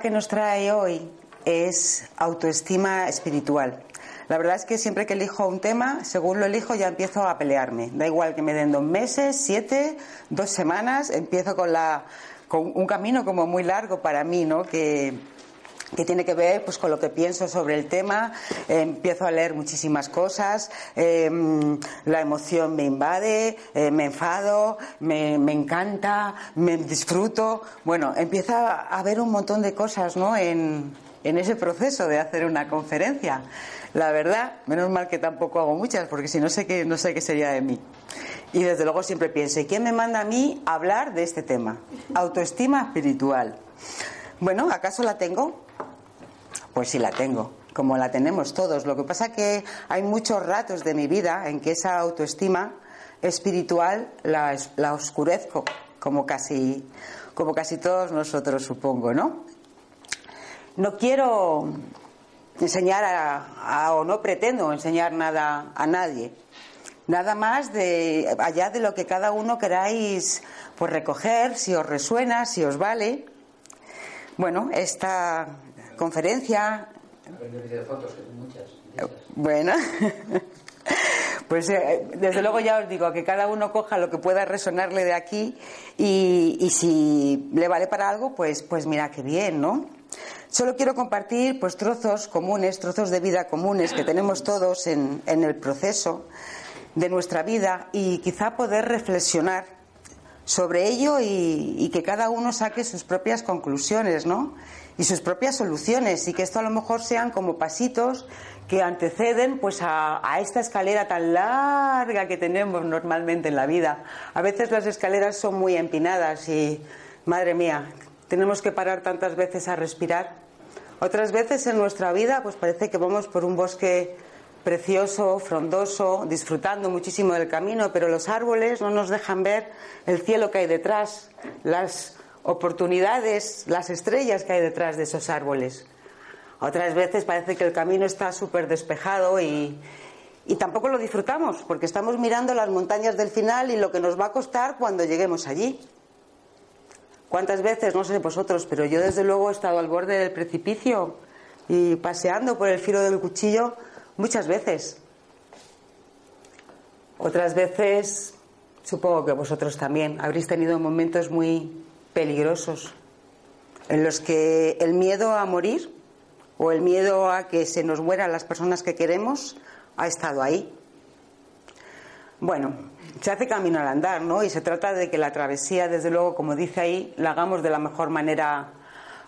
Que nos trae hoy es autoestima espiritual. La verdad es que siempre que elijo un tema, según lo elijo, ya empiezo a pelearme. Da igual que me den dos meses, siete, dos semanas, empiezo con, la, con un camino como muy largo para mí, ¿no? Que, que tiene que ver pues con lo que pienso sobre el tema. Eh, empiezo a leer muchísimas cosas eh, la emoción me invade eh, me enfado me, me, encanta me disfruto. Bueno empieza a haber un montón de cosas ¿no? en, en ese proceso de hacer una conferencia. La verdad menos mal que tampoco hago muchas porque si no sé qué no sé qué sería de mí. Y desde luego siempre pienso ¿quién me manda a mí hablar de este tema? autoestima espiritual bueno, ¿acaso la tengo? Pues sí la tengo, como la tenemos todos. Lo que pasa que hay muchos ratos de mi vida en que esa autoestima espiritual la, oscurezco, como casi, como casi todos nosotros, supongo, ¿no? No quiero enseñar a, o no pretendo enseñar nada a nadie. Nada más de allá de lo que cada uno queráis pues recoger, si os resuena, si os vale. Bueno, esta conferencia. Bueno, pues eh, desde luego ya os digo que cada uno coja lo que pueda resonarle de aquí y, y, si le vale para algo, pues, pues mira qué bien, ¿no? Solo quiero compartir pues trozos comunes, trozos de vida comunes que tenemos todos en, en el proceso de nuestra vida y quizá poder reflexionar sobre ello y, que cada uno saque sus propias conclusiones, ¿no? y sus propias soluciones y que esto a lo mejor sean como pasitos que anteceden pues a, esta escalera tan larga que tenemos normalmente en la vida. A veces las escaleras son muy empinadas y madre mía, tenemos que parar tantas veces a respirar. Otras veces en nuestra vida pues parece que vamos por un bosque precioso, frondoso, disfrutando muchísimo del camino, pero los árboles no nos dejan ver el cielo que hay detrás, las oportunidades, las estrellas que hay detrás de esos árboles. Otras veces parece que el camino está súper despejado y, y, tampoco lo disfrutamos porque estamos mirando las montañas del final y lo que nos va a costar cuando lleguemos allí. ¿Cuántas veces? No sé vosotros, pero yo desde luego he estado al borde del precipicio y paseando por el filo del cuchillo muchas veces. Otras veces, supongo que vosotros también, habréis tenido momentos muy peligrosos, en los que el miedo a morir o el miedo a que se nos mueran las personas que queremos ha estado ahí. Bueno, se hace camino al andar, ¿no? Y se trata de que la travesía, desde luego, como dice ahí, la hagamos de la mejor manera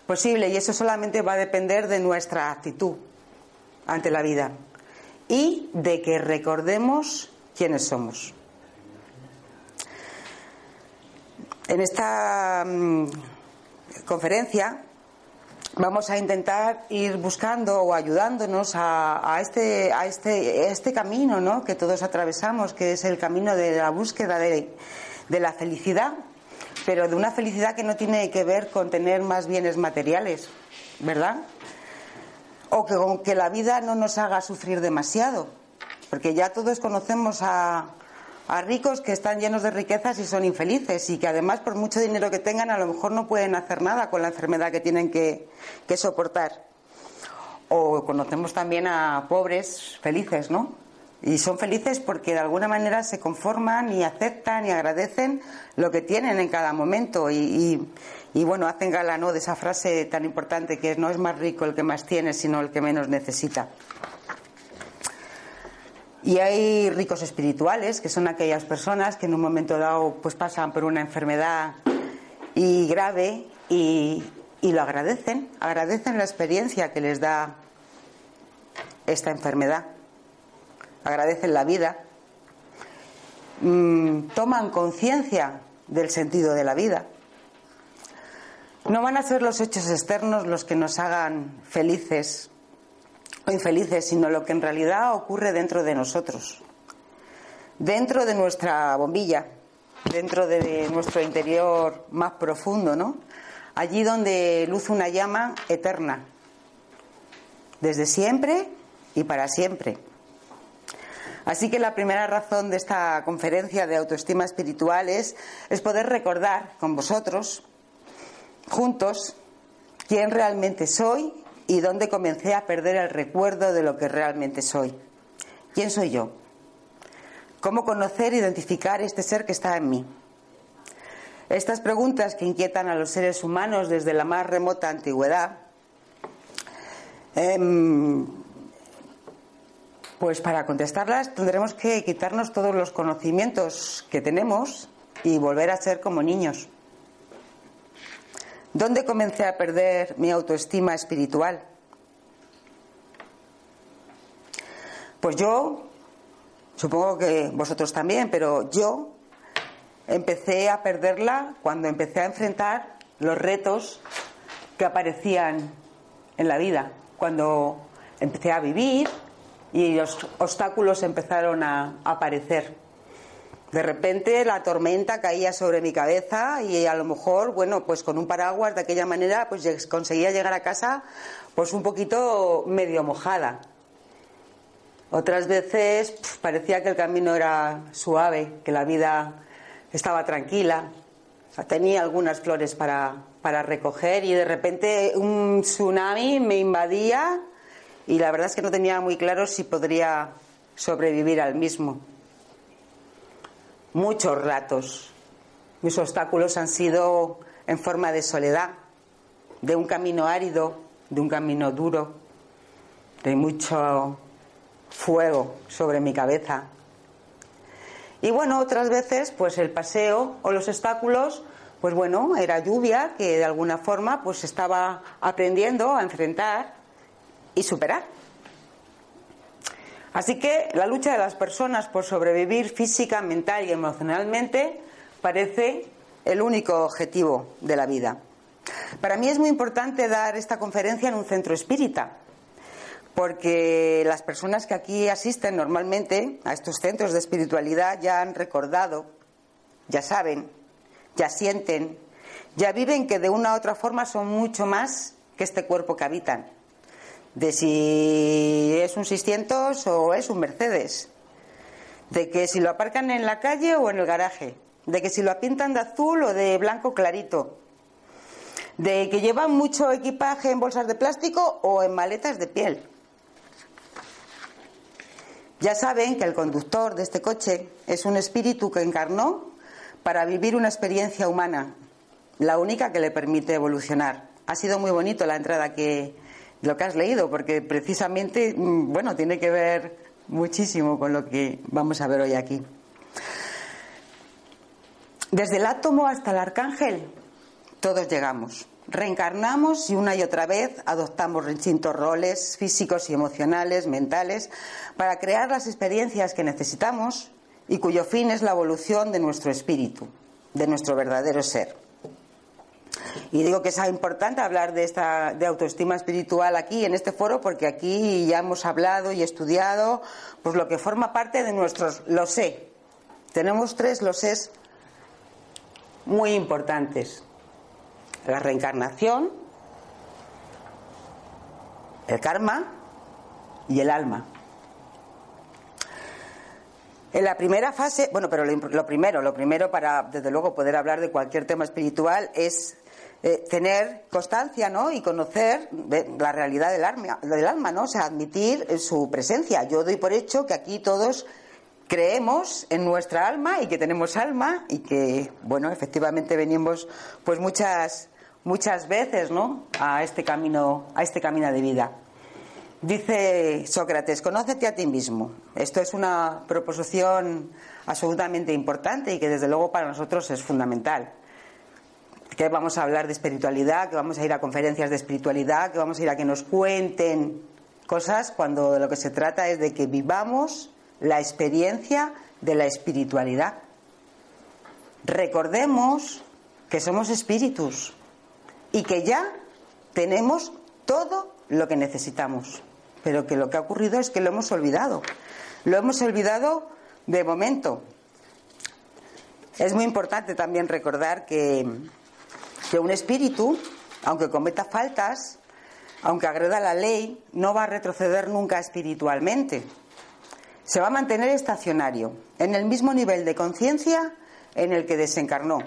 posible y eso solamente va a depender de nuestra actitud ante la vida y de que recordemos quiénes somos. En esta mmm, conferencia vamos a intentar ir buscando o ayudándonos a, a, este, a, este, este, camino ¿no? que todos atravesamos, que es el camino de la búsqueda de la felicidad, pero de una felicidad que no tiene que ver con tener más bienes materiales, ¿verdad? O que con que la vida no nos haga sufrir demasiado, porque ya todos conocemos a, a ricos que están llenos de riquezas y son infelices y que además por mucho dinero que tengan a lo mejor no pueden hacer nada con la enfermedad que tienen que, que soportar. o conocemos también a pobres felices, ¿no? Y son felices porque de alguna manera se conforman y aceptan y agradecen lo que tienen en cada momento y, bueno, hacen gala ¿no? de esa frase tan importante que no es más rico el que más tiene, sino el que menos necesita. Y hay ricos espirituales, que son aquellas personas que en un momento dado pues pasan por una enfermedad y grave y, y lo agradecen, agradecen la experiencia que les da esta enfermedad agradecen la vida, mm, toman conciencia del sentido de la vida. No van a ser los hechos externos los que nos hagan felices o infelices, sino lo que en realidad ocurre dentro de nosotros, dentro de nuestra bombilla, dentro de nuestro interior más profundo, ¿no? Allí donde luce una llama eterna, desde siempre y para siempre. Así que la primera razón de esta conferencia de autoestima espiritual es, poder recordar con vosotros, juntos, quién realmente soy y dónde comencé a perder el recuerdo de lo que realmente soy. ¿Quién soy yo? ¿Cómo conocer e identificar este ser que está en mí? Estas preguntas que inquietan a los seres humanos desde la más remota antigüedad em, pues para contestarlas tendremos que quitarnos todos los conocimientos que tenemos y volver a ser como niños. ¿Dónde comencé a perder mi autoestima espiritual? Pues yo, supongo que vosotros también, pero yo empecé a perderla cuando empecé a enfrentar los retos que aparecían en la vida, cuando empecé a vivir, y los obstáculos empezaron a aparecer. De repente la tormenta caía sobre mi cabeza y a lo mejor, bueno, pues con un paraguas de aquella manera, pues conseguía llegar a casa pues un poquito medio mojada. Otras veces parecía que el camino era suave, que la vida estaba tranquila. tenía algunas flores para, para recoger y de repente un tsunami me invadía y la verdad es que no tenía muy claro si podría sobrevivir al mismo. Muchos ratos. Mis obstáculos han sido en forma de soledad, de un camino árido, de un camino duro, de mucho fuego sobre mi cabeza. Y bueno, otras veces, pues el paseo o los obstáculos, pues bueno, era lluvia que de alguna forma pues estaba aprendiendo a enfrentar y superar. Así que la lucha de las personas por sobrevivir física, mental y emocionalmente parece el único objetivo de la vida. Para mí es muy importante dar esta conferencia en un centro espírita, porque las personas que aquí asisten normalmente a estos centros de espiritualidad ya han recordado, ya saben, ya sienten, ya viven que de una u otra forma son mucho más que este cuerpo que habitan de si es un 600 o es un Mercedes, de que si lo aparcan en la calle o en el garaje, de que si lo pintan de azul o de blanco clarito, de que llevan mucho equipaje en bolsas de plástico o en maletas de piel. Ya saben que el conductor de este coche es un espíritu que encarnó para vivir una experiencia humana, la única que le permite evolucionar. Ha sido muy bonito la entrada que, lo que has leído, porque precisamente, mm, bueno, tiene que ver muchísimo con lo que vamos a ver hoy aquí. Desde el átomo hasta el arcángel, todos llegamos. Reencarnamos y una y otra vez adoptamos distintos roles físicos y emocionales, mentales, para crear las experiencias que necesitamos y cuyo fin es la evolución de nuestro espíritu, de nuestro verdadero ser. Y digo que es importante hablar de esta de autoestima espiritual aquí en este foro porque aquí ya hemos hablado y estudiado pues lo que forma parte de nuestros lo sé. Tenemos tres lo sé muy importantes. La reencarnación, el karma y el alma. En la primera fase, bueno, pero lo, primero, lo primero para, desde luego, poder hablar de cualquier tema espiritual es eh, tener constancia ¿no? y conocer la realidad del alma, del alma, ¿no? o sea, admitir su presencia. Yo doy por hecho que aquí todos creemos en nuestra alma y que tenemos alma y que, bueno, efectivamente venimos pues muchas, muchas veces ¿no? a, este camino, a este camino de vida. Dice Sócrates, conócete a ti mismo. Esto es una proposición absolutamente importante y que desde luego para nosotros es fundamental que vamos a hablar de espiritualidad, que vamos a ir a conferencias de espiritualidad, que vamos a ir a que nos cuenten cosas cuando de lo que se trata es de que vivamos la experiencia de la espiritualidad. Recordemos que somos espíritus y que ya tenemos todo lo que necesitamos, pero que lo que ha ocurrido es que lo hemos olvidado. Lo hemos olvidado de momento. Es muy importante también recordar que que un espíritu, aunque cometa faltas, aunque agreda la ley, no va a retroceder nunca espiritualmente. Se va a mantener estacionario, en el mismo nivel de conciencia en el que desencarnó.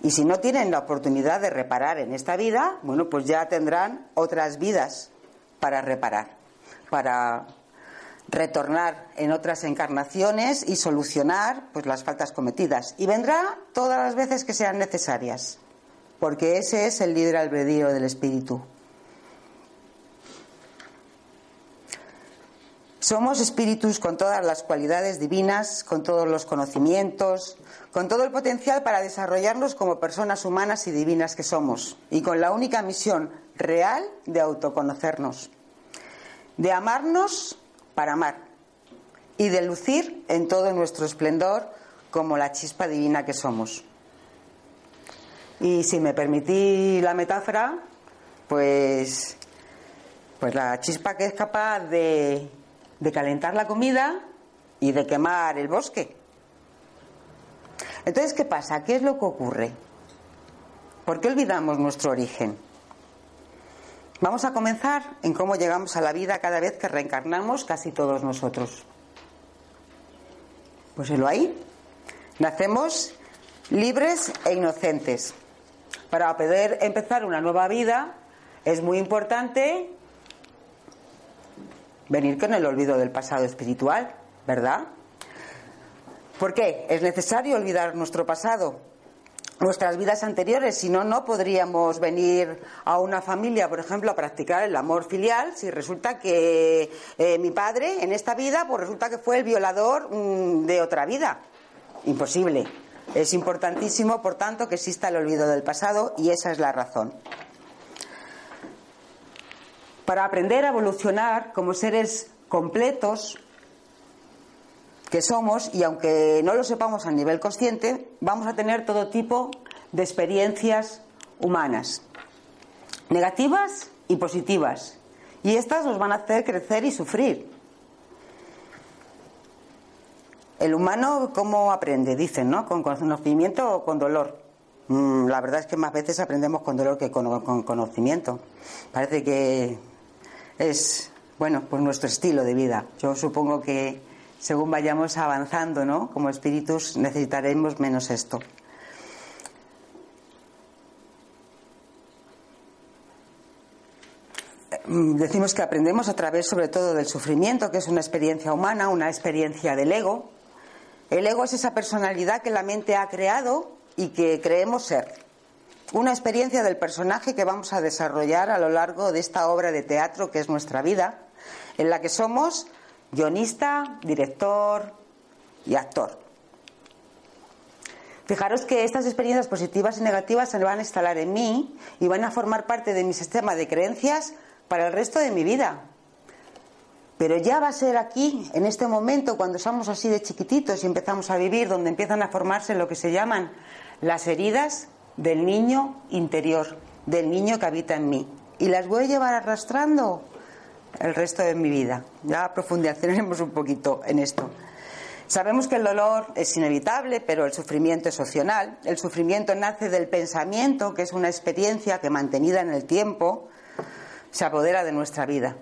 Y si no tienen la oportunidad de reparar en esta vida, bueno, pues ya tendrán otras vidas para reparar, para retornar en otras encarnaciones y solucionar pues las faltas cometidas. Y vendrá todas las veces que sean necesarias porque ese es el libre albedrío del espíritu. Somos espíritus con todas las cualidades divinas, con todos los conocimientos, con todo el potencial para desarrollarnos como personas humanas y divinas que somos, y con la única misión real de autoconocernos, de amarnos para amar, y de lucir en todo nuestro esplendor como la chispa divina que somos. Y si me permití la metáfora, pues, pues la chispa que es capaz de, de calentar la comida y de quemar el bosque. Entonces, ¿qué pasa? ¿Qué es lo que ocurre? ¿Por qué olvidamos nuestro origen? Vamos a comenzar en cómo llegamos a la vida cada vez que reencarnamos casi todos nosotros. Pues lo ahí. Nacemos libres e inocentes. Para poder empezar una nueva vida es muy importante venir con el olvido del pasado espiritual, ¿verdad? ¿Por qué? Es necesario olvidar nuestro pasado, nuestras vidas anteriores, si no, no podríamos venir a una familia, por ejemplo, a practicar el amor filial si resulta que eh, mi padre en esta vida, pues resulta que fue el violador mm, de otra vida. Imposible. Es importantísimo, por tanto, que exista el olvido del pasado y esa es la razón. Para aprender a evolucionar como seres completos que somos, y aunque no lo sepamos a nivel consciente, vamos a tener todo tipo de experiencias humanas, negativas y positivas. Y estas nos van a hacer crecer y sufrir. El humano, ¿cómo aprende? Dicen, ¿no? ¿Con conocimiento o con dolor? Mm, la verdad es que más veces aprendemos con dolor que con, conocimiento. Parece que es, bueno, pues nuestro estilo de vida. Yo supongo que según vayamos avanzando, ¿no? Como espíritus necesitaremos menos esto. Mm, decimos que aprendemos a través sobre todo del sufrimiento, que es una experiencia humana, una experiencia del ego, el ego es esa personalidad que la mente ha creado y que creemos ser. Una experiencia del personaje que vamos a desarrollar a lo largo de esta obra de teatro que es nuestra vida, en la que somos guionista, director y actor. Fijaros que estas experiencias positivas y negativas se van a instalar en mí y van a formar parte de mi sistema de creencias para el resto de mi vida. Pero ya va a ser aquí, en este momento, cuando somos así de chiquititos y empezamos a vivir, donde empiezan a formarse lo que se llaman las heridas del niño interior, del niño que habita en mí. Y las voy a llevar arrastrando el resto de mi vida. Ya profundizaremos un poquito en esto. Sabemos que el dolor es inevitable, pero el sufrimiento es opcional. El sufrimiento nace del pensamiento, que es una experiencia que mantenida en el tiempo se apodera de nuestra vida.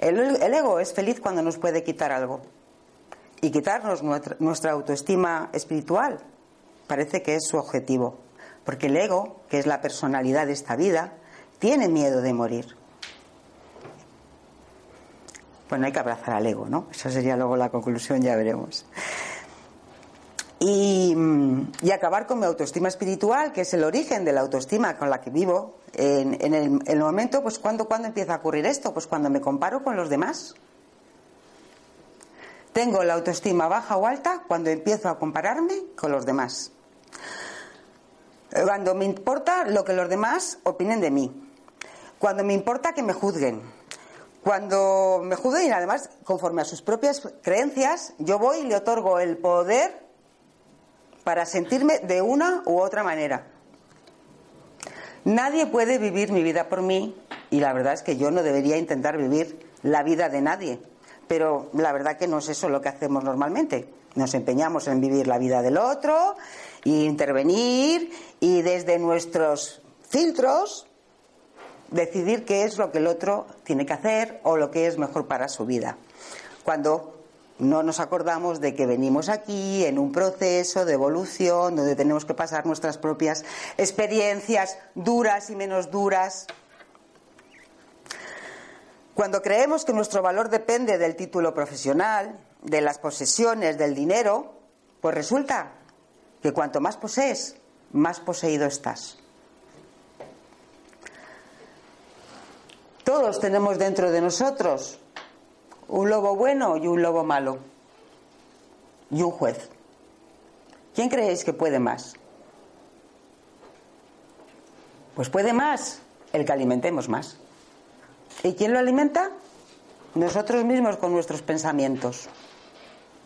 El, ego es feliz cuando nos puede quitar algo. Y quitarnos nuestra, autoestima espiritual parece que es su objetivo. Porque el ego, que es la personalidad de esta vida, tiene miedo de morir. Bueno, hay que abrazar al ego, ¿no? Esa sería luego la conclusión, ya veremos. Y, y, acabar con mi autoestima espiritual, que es el origen de la autoestima con la que vivo. En, en, el, en el, momento, pues, ¿cuándo, ¿cuándo empieza a ocurrir esto? Pues cuando me comparo con los demás. Tengo la autoestima baja o alta cuando empiezo a compararme con los demás. Cuando me importa lo que los demás opinen de mí. Cuando me importa que me juzguen. Cuando me juzguen y además, conforme a sus propias creencias, yo voy y le otorgo el poder para sentirme de una u otra manera. Nadie puede vivir mi vida por mí y la verdad es que yo no debería intentar vivir la vida de nadie. Pero la verdad que no es eso lo que hacemos normalmente. Nos empeñamos en vivir la vida del otro, e intervenir y desde nuestros filtros decidir qué es lo que el otro tiene que hacer o lo que es mejor para su vida. Cuando no nos acordamos de que venimos aquí en un proceso de evolución donde tenemos que pasar nuestras propias experiencias duras y menos duras. Cuando creemos que nuestro valor depende del título profesional, de las posesiones, del dinero, pues resulta que cuanto más posees, más poseído estás. Todos tenemos dentro de nosotros un lobo bueno y un lobo malo. Y un juez. ¿Quién creéis que puede más? Pues puede más el que alimentemos más. ¿Y quién lo alimenta? Nosotros mismos con nuestros pensamientos.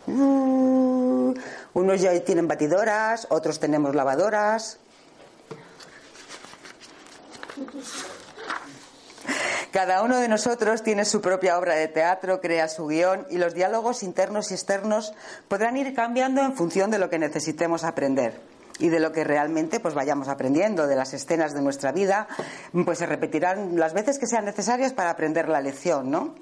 Uh, unos ya tienen batidoras, otros tenemos lavadoras. Cada uno de nosotros tiene su propia obra de teatro, crea su guion y los diálogos internos y externos podrán ir cambiando en función de lo que necesitemos aprender y de lo que realmente pues vayamos aprendiendo de las escenas de nuestra vida pues se repetirán las veces que sean necesarias para aprender la lección no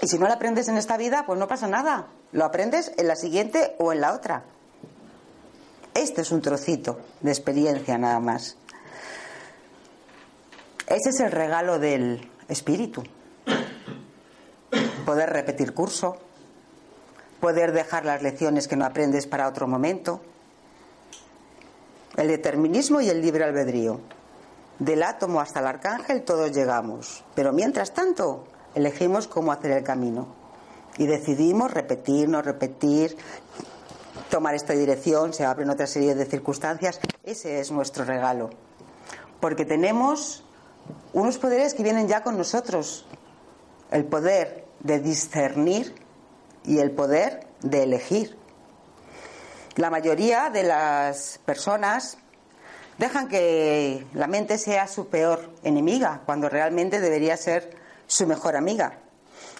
y si no la aprendes en esta vida pues no pasa nada. Lo aprendes en la siguiente o en la otra. Este es un trocito de experiencia nada más ese es el regalo del espíritu. Poder repetir curso, poder dejar las lecciones que no aprendes para otro momento. El determinismo y el libre albedrío. Del átomo hasta el arcángel todos llegamos, pero mientras tanto elegimos cómo hacer el camino. Y decidimos repetir, no repetir, tomar esta dirección, se abren otra serie de circunstancias. Ese es nuestro regalo. Porque tenemos unos poderes que vienen ya con nosotros. El poder de discernir y el poder de elegir. La mayoría de las personas dejan que la mente sea su peor enemiga, cuando realmente debería ser su mejor amiga.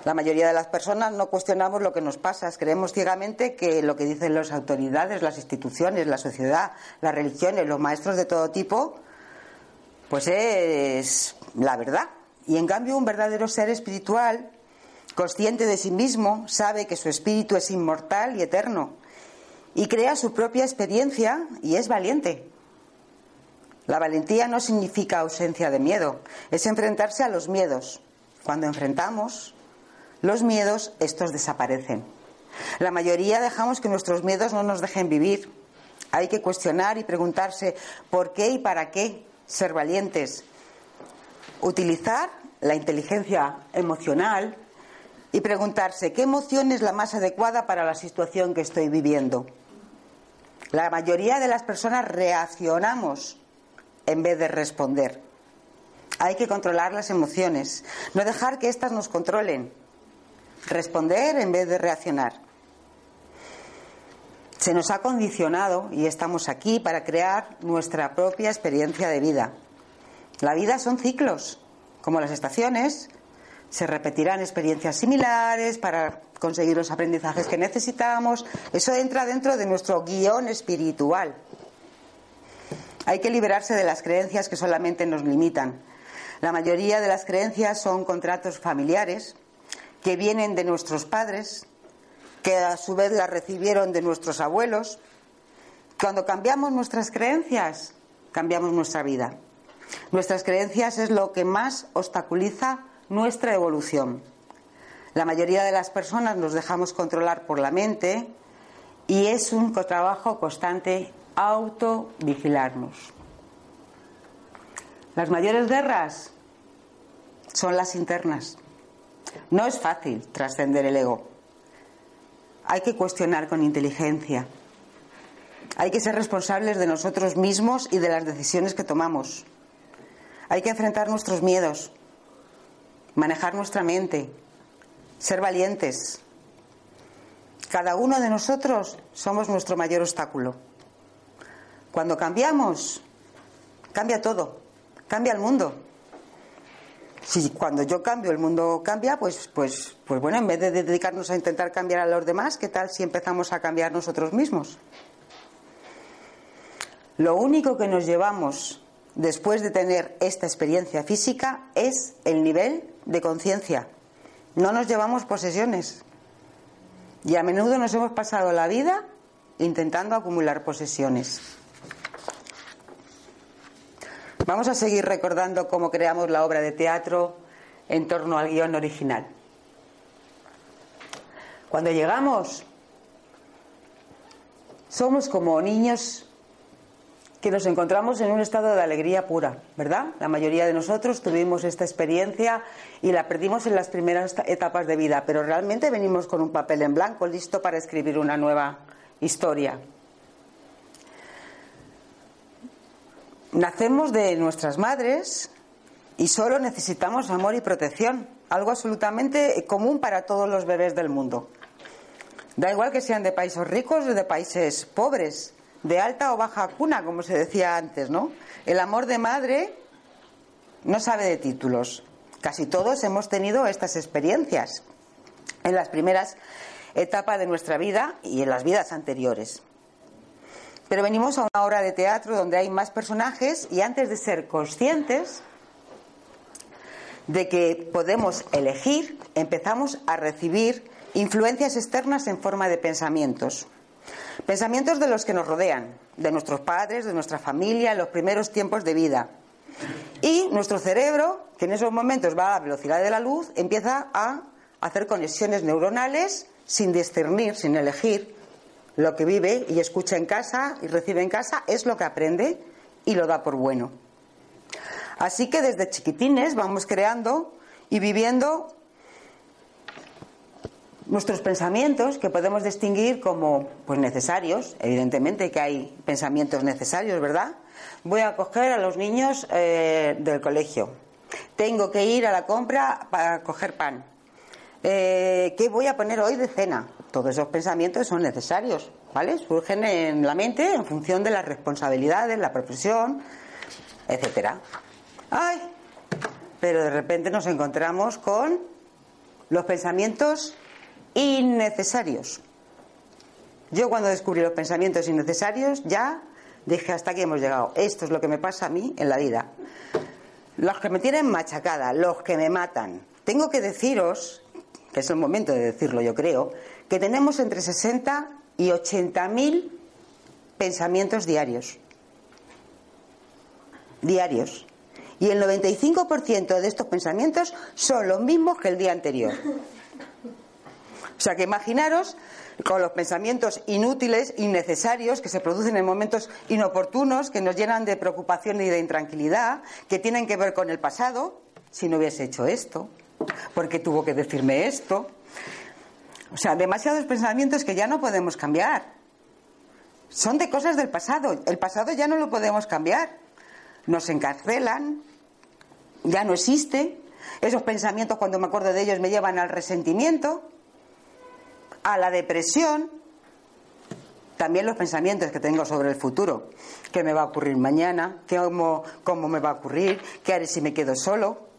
La mayoría de las personas no cuestionamos lo que nos pasa, creemos ciegamente que lo que dicen las autoridades, las instituciones, la sociedad, las religiones, los maestros de todo tipo, pues es la verdad. Y en cambio un verdadero ser espiritual, consciente de sí mismo, sabe que su espíritu es inmortal y eterno y crea su propia experiencia y es valiente. La valentía no significa ausencia de miedo, es enfrentarse a los miedos. Cuando enfrentamos los miedos, estos desaparecen. La mayoría dejamos que nuestros miedos no nos dejen vivir. Hay que cuestionar y preguntarse por qué y para qué ser valientes, utilizar la inteligencia emocional y preguntarse qué emoción es la más adecuada para la situación que estoy viviendo. La mayoría de las personas reaccionamos en vez de responder. Hay que controlar las emociones, no dejar que éstas nos controlen. Responder en vez de reaccionar. Se nos ha condicionado y estamos aquí para crear nuestra propia experiencia de vida. La vida son ciclos, como las estaciones. Se repetirán experiencias similares para conseguir los aprendizajes que necesitamos. Eso entra dentro de nuestro guion espiritual. Hay que liberarse de las creencias que solamente nos limitan. La mayoría de las creencias son contratos familiares que vienen de nuestros padres, que a su vez las recibieron de nuestros abuelos. Cuando cambiamos nuestras creencias, cambiamos nuestra vida. Nuestras creencias es lo que más obstaculiza nuestra evolución. La mayoría de las personas nos dejamos controlar por la mente y es un trabajo constante autovigilarnos. Las mayores guerras son las internas. No es fácil trascender el ego. Hay que cuestionar con inteligencia. Hay que ser responsables de nosotros mismos y de las decisiones que tomamos. Hay que enfrentar nuestros miedos, manejar nuestra mente, ser valientes. Cada uno de nosotros somos nuestro mayor obstáculo. Cuando cambiamos, cambia todo, cambia el mundo. Si cuando yo cambio el mundo cambia, pues, pues, pues bueno, en vez de dedicarnos a intentar cambiar a los demás, ¿qué tal si empezamos a cambiar nosotros mismos? Lo único que nos llevamos después de tener esta experiencia física es el nivel de conciencia. No nos llevamos posesiones. Y a menudo nos hemos pasado la vida intentando acumular posesiones. Vamos a seguir recordando cómo creamos la obra de teatro en torno al guion original. Cuando llegamos, somos como niños que nos encontramos en un estado de alegría pura, ¿verdad? La mayoría de nosotros tuvimos esta experiencia y la perdimos en las primeras etapas de vida, pero realmente venimos con un papel en blanco listo para escribir una nueva historia. Nacemos de nuestras madres y solo necesitamos amor y protección, algo absolutamente común para todos los bebés del mundo. Da igual que sean de países ricos o de países pobres, de alta o baja cuna, como se decía antes, ¿no? El amor de madre no sabe de títulos. Casi todos hemos tenido estas experiencias en las primeras etapas de nuestra vida y en las vidas anteriores. Pero venimos a una obra de teatro donde hay más personajes y antes de ser conscientes de que podemos elegir, empezamos a recibir influencias externas en forma de pensamientos. Pensamientos de los que nos rodean, de nuestros padres, de nuestra familia, en los primeros tiempos de vida. Y nuestro cerebro, que en esos momentos va a la velocidad de la luz, empieza a hacer conexiones neuronales sin discernir, sin elegir. Lo que vive y escucha en casa y recibe en casa es lo que aprende y lo da por bueno. Así que desde chiquitines vamos creando y viviendo nuestros pensamientos que podemos distinguir como pues necesarios, evidentemente que hay pensamientos necesarios, ¿verdad? Voy a coger a los niños eh, del colegio. Tengo que ir a la compra para coger pan. Eh, ¿Qué voy a poner hoy de cena? Todos esos pensamientos son necesarios, ¿vale? Surgen en la mente en función de las responsabilidades, la profesión, etcétera. ¡Ay! Pero de repente nos encontramos con los pensamientos innecesarios. Yo cuando descubrí los pensamientos innecesarios ya dije hasta aquí hemos llegado. Esto es lo que me pasa a mí en la vida. Los que me tienen machacada, los que me matan. Tengo que deciros, que es el momento de decirlo yo creo, que tenemos entre 60 y 80 mil pensamientos diarios. Diarios. Y el 95% de estos pensamientos son los mismos que el día anterior. O sea que imaginaros con los pensamientos inútiles, innecesarios, que se producen en momentos inoportunos, que nos llenan de preocupación y de intranquilidad, que tienen que ver con el pasado, si no hubiese hecho esto, porque tuvo que decirme esto. O sea, demasiados pensamientos que ya no podemos cambiar. Son de cosas del pasado. El pasado ya no lo podemos cambiar. Nos encarcelan, ya no existe. Esos pensamientos, cuando me acuerdo de ellos, me llevan al resentimiento a la depresión, también los pensamientos que tengo sobre el futuro. ¿Qué me va a ocurrir mañana? ¿Cómo, ¿Cómo me va a ocurrir? ¿Qué haré si me quedo solo?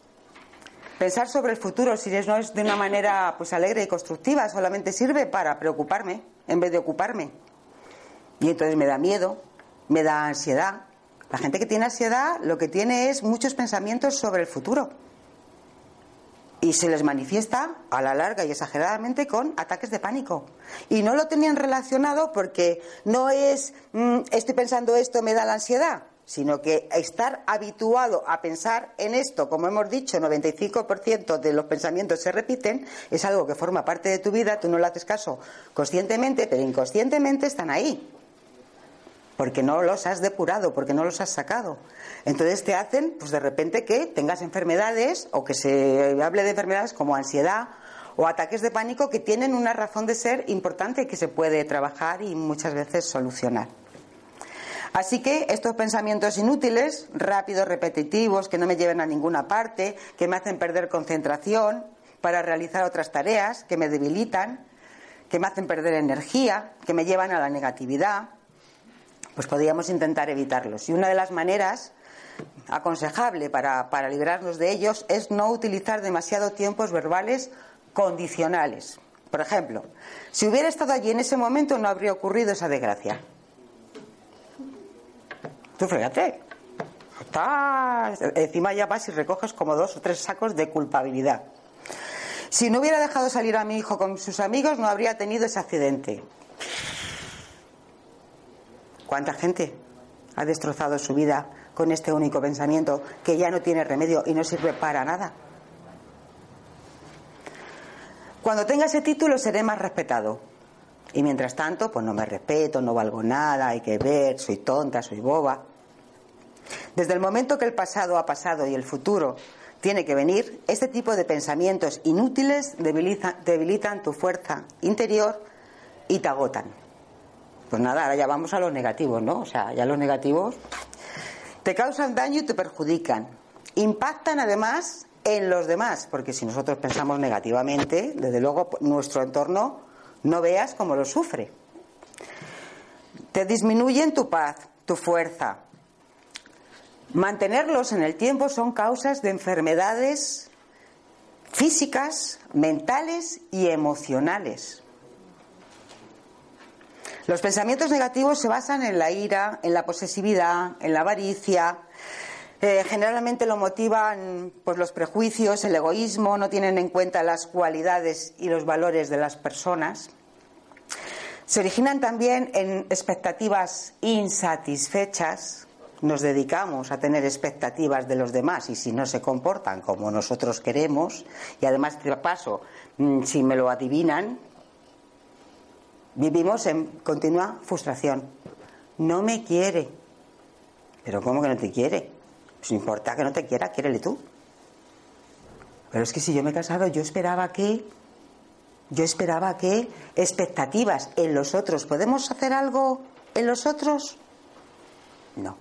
Pensar sobre el futuro, si no es de una manera pues alegre y constructiva, solamente sirve para preocuparme en vez de ocuparme. Y entonces me da miedo, me da ansiedad. La gente que tiene ansiedad lo que tiene es muchos pensamientos sobre el futuro y se les manifiesta a la larga y exageradamente con ataques de pánico. Y no lo tenían relacionado porque no es mm, estoy pensando esto, me da la ansiedad. Sino que estar habituado a pensar en esto, como hemos dicho, 95% de los pensamientos se repiten, es algo que forma parte de tu vida, tú no le haces caso conscientemente, pero inconscientemente están ahí, porque no los has depurado, porque no los has sacado. Entonces te hacen, pues de repente que tengas enfermedades o que se hable de enfermedades como ansiedad o ataques de pánico que tienen una razón de ser importante que se puede trabajar y muchas veces solucionar. Así que estos pensamientos inútiles, rápidos, repetitivos, que no me lleven a ninguna parte, que me hacen perder concentración para realizar otras tareas, que me debilitan, que me hacen perder energía, que me llevan a la negatividad, pues podríamos intentar evitarlos. Y una de las maneras aconsejable para, para librarnos de ellos es no utilizar demasiado tiempos verbales condicionales. Por ejemplo, si hubiera estado allí en ese momento no habría ocurrido esa desgracia. Tú fíjate. encima ya vas y recoges como dos o tres sacos de culpabilidad. Si no hubiera dejado salir a mi hijo con sus amigos, no habría tenido ese accidente. ¿Cuánta gente ha destrozado su vida con este único pensamiento que ya no tiene remedio y no sirve para nada? Cuando tenga ese título seré más respetado. Y mientras tanto, pues no me respeto, no valgo nada, hay que ver, soy tonta, soy boba. Desde el momento que el pasado ha pasado y el futuro tiene que venir, este tipo de pensamientos inútiles debilitan, tu fuerza interior y te agotan. Pues nada, ahora ya vamos a los negativos, ¿no? O sea, ya los negativos te causan daño y te perjudican. Impactan además en los demás, porque si nosotros pensamos negativamente, desde luego nuestro entorno no veas cómo lo sufre. Te disminuyen tu paz, tu fuerza. Mantenerlos en el tiempo son causas de enfermedades físicas, mentales y emocionales. Los pensamientos negativos se basan en la ira, en la posesividad, en la avaricia. Eh, generalmente lo motivan pues, los prejuicios, el egoísmo, no tienen en cuenta las cualidades y los valores de las personas. Se originan también en expectativas insatisfechas. Nos dedicamos a tener expectativas de los demás y si no se comportan como nosotros queremos, y además de paso, mm, si me lo adivinan, vivimos en continua frustración. No me quiere. Pero ¿cómo que no te quiere? No importa que no te quiera, quiérele tú. Pero es que si yo me he casado, yo esperaba que yo esperaba que expectativas en los otros. ¿Podemos hacer algo en los otros? No.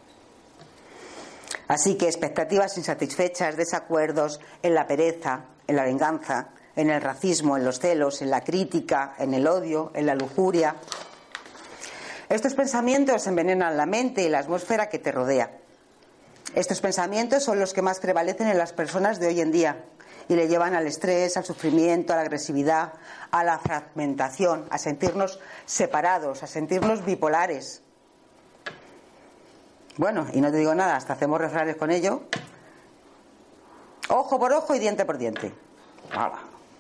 Así que expectativas insatisfechas, desacuerdos en la pereza, en la venganza, en el racismo, en los celos, en la crítica, en el odio, en la lujuria. Estos pensamientos envenenan la mente y la atmósfera que te rodea. Estos pensamientos son los que más prevalecen en las personas de hoy en día, y le llevan al estrés, al sufrimiento, a la agresividad, a la fragmentación, a sentirnos separados, a sentirnos bipolares. Bueno, y no te digo nada, hasta hacemos refranes con ello. Ojo por ojo y diente por diente.